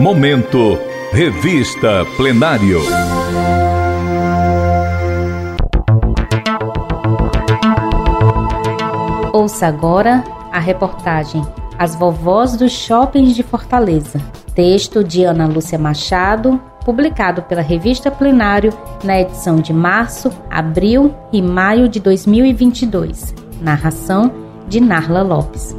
Momento Revista Plenário. Ouça agora a reportagem As Vovós dos Shoppings de Fortaleza. Texto de Ana Lúcia Machado, publicado pela revista Plenário na edição de março, abril e maio de 2022. Narração de Narla Lopes.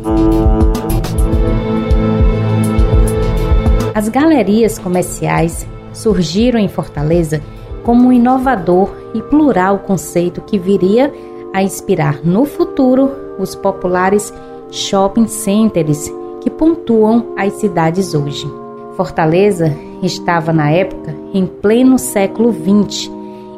As galerias comerciais surgiram em Fortaleza como um inovador e plural conceito que viria a inspirar no futuro os populares shopping centers que pontuam as cidades hoje. Fortaleza estava na época em pleno século XX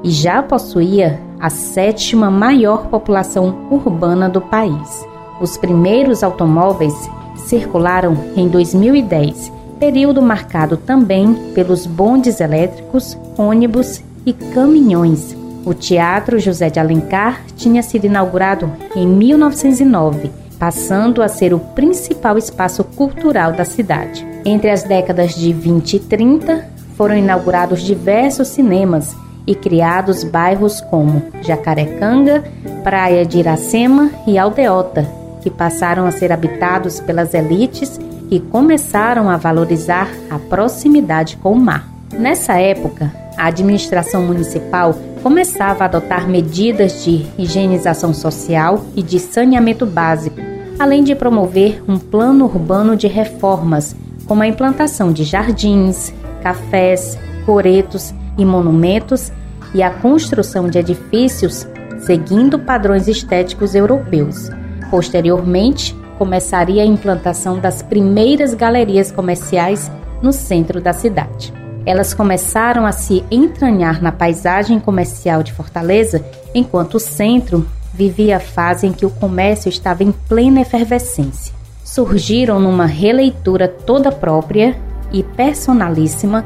e já possuía a sétima maior população urbana do país. Os primeiros automóveis circularam em 2010, período marcado também pelos bondes elétricos, ônibus e caminhões. O Teatro José de Alencar tinha sido inaugurado em 1909, passando a ser o principal espaço cultural da cidade. Entre as décadas de 20 e 30, foram inaugurados diversos cinemas e criados bairros como Jacarecanga, Praia de Iracema e Aldeota, que passaram a ser habitados pelas elites que começaram a valorizar a proximidade com o mar. Nessa época, a administração municipal começava a adotar medidas de higienização social e de saneamento básico, além de promover um plano urbano de reformas, como a implantação de jardins, cafés, coretos e monumentos e a construção de edifícios seguindo padrões estéticos europeus. Posteriormente, começaria a implantação das primeiras galerias comerciais no centro da cidade. Elas começaram a se entranhar na paisagem comercial de Fortaleza, enquanto o centro vivia a fase em que o comércio estava em plena efervescência. Surgiram numa releitura toda própria e personalíssima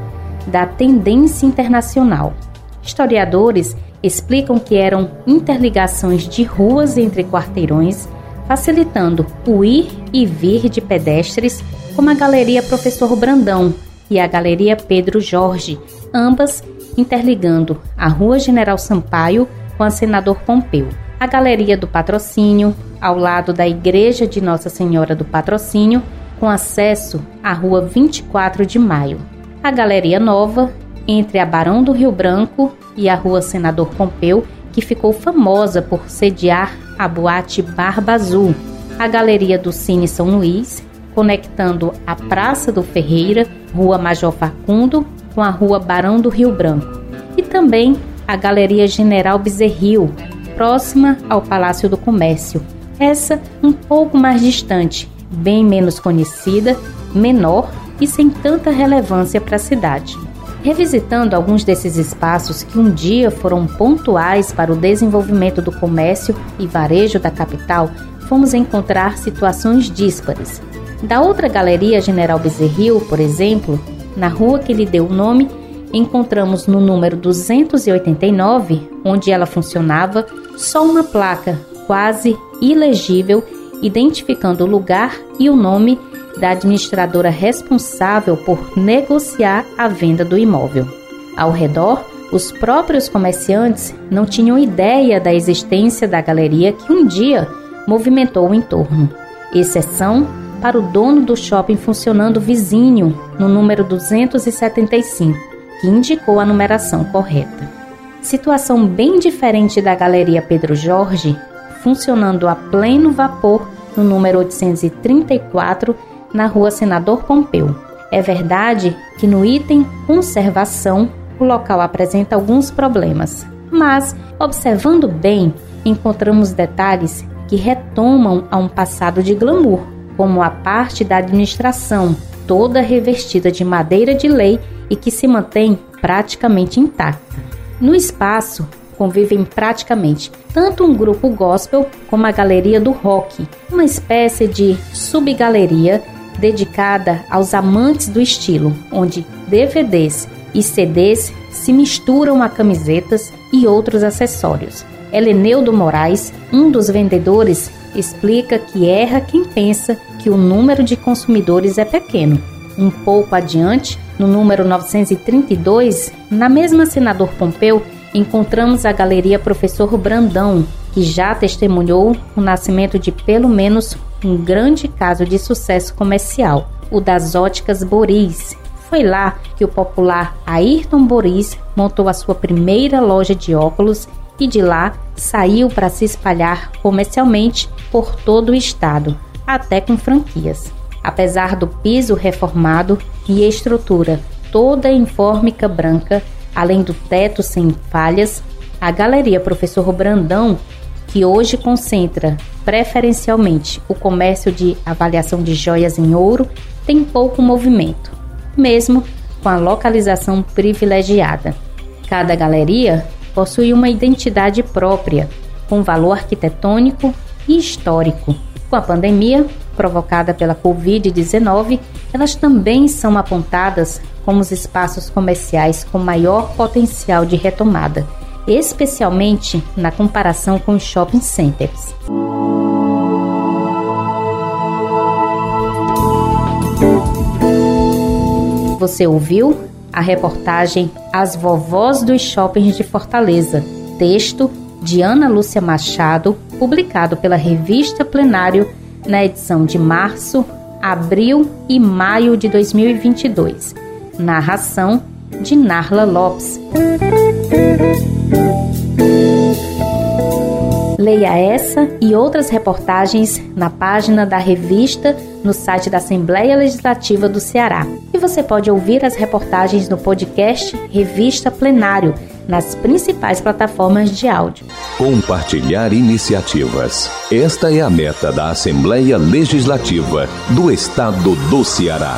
da tendência internacional. Historiadores explicam que eram interligações de ruas entre quarteirões, facilitando o ir e vir de pedestres, como a Galeria Professor Brandão, e a Galeria Pedro Jorge, ambas interligando a Rua General Sampaio com a Senador Pompeu. A Galeria do Patrocínio, ao lado da Igreja de Nossa Senhora do Patrocínio, com acesso à Rua 24 de Maio. A Galeria Nova, entre a Barão do Rio Branco e a Rua Senador Pompeu, que ficou famosa por sediar a boate Barba Azul. A Galeria do Cine São Luís, conectando a Praça do Ferreira, Rua Major Facundo, com a Rua Barão do Rio Branco, e também a Galeria General Bezerril, próxima ao Palácio do Comércio. Essa um pouco mais distante, bem menos conhecida, menor e sem tanta relevância para a cidade. Revisitando alguns desses espaços que um dia foram pontuais para o desenvolvimento do comércio e varejo da capital, fomos encontrar situações díspares, da outra galeria General Bezerril, por exemplo, na rua que lhe deu o nome, encontramos no número 289, onde ela funcionava, só uma placa quase ilegível identificando o lugar e o nome da administradora responsável por negociar a venda do imóvel. Ao redor, os próprios comerciantes não tinham ideia da existência da galeria que um dia movimentou o entorno. Exceção para o dono do shopping funcionando vizinho, no número 275, que indicou a numeração correta. Situação bem diferente da Galeria Pedro Jorge, funcionando a pleno vapor no número 834, na rua Senador Pompeu. É verdade que no item conservação o local apresenta alguns problemas, mas, observando bem, encontramos detalhes que retomam a um passado de glamour como a parte da administração, toda revestida de madeira de lei e que se mantém praticamente intacta. No espaço convivem praticamente tanto um grupo gospel como a galeria do rock, uma espécie de subgaleria dedicada aos amantes do estilo, onde DVDs e CDs se misturam a camisetas e outros acessórios. Heleneudo Moraes, um dos vendedores, explica que erra quem pensa que o número de consumidores é pequeno. Um pouco adiante, No número 932, na mesma Senador Pompeu, encontramos a Galeria Professor Brandão, que já testemunhou o nascimento de pelo menos um grande caso de sucesso comercial, o das óticas Boris. Foi lá que o popular Ayrton Boris montou a sua primeira loja de óculos e de lá saiu para se espalhar comercialmente por todo o estado, até com franquias. Apesar do piso reformado e estrutura toda em fórmica branca, além do teto sem falhas, a Galeria Professor Brandão, que hoje concentra preferencialmente o comércio de avaliação de joias em ouro, tem pouco movimento, mesmo com a localização privilegiada. Cada galeria possui uma identidade própria, com valor arquitetônico e histórico. Com a pandemia provocada pela Covid-19, elas também são apontadas como os espaços comerciais com maior potencial de retomada, especialmente na comparação com os shopping centers. Você ouviu a reportagem As Vovós dos Shoppings de Fortaleza, texto de Ana Lúcia Machado, publicado pela revista Plenário na edição de março, abril e maio de 2022. Narração de Narla Lopes. Leia essa e outras reportagens na página da revista no site da Assembleia Legislativa do Ceará. E você pode ouvir as reportagens no podcast Revista Plenário nas principais plataformas de áudio. Compartilhar iniciativas. Esta é a meta da Assembleia Legislativa do Estado do Ceará.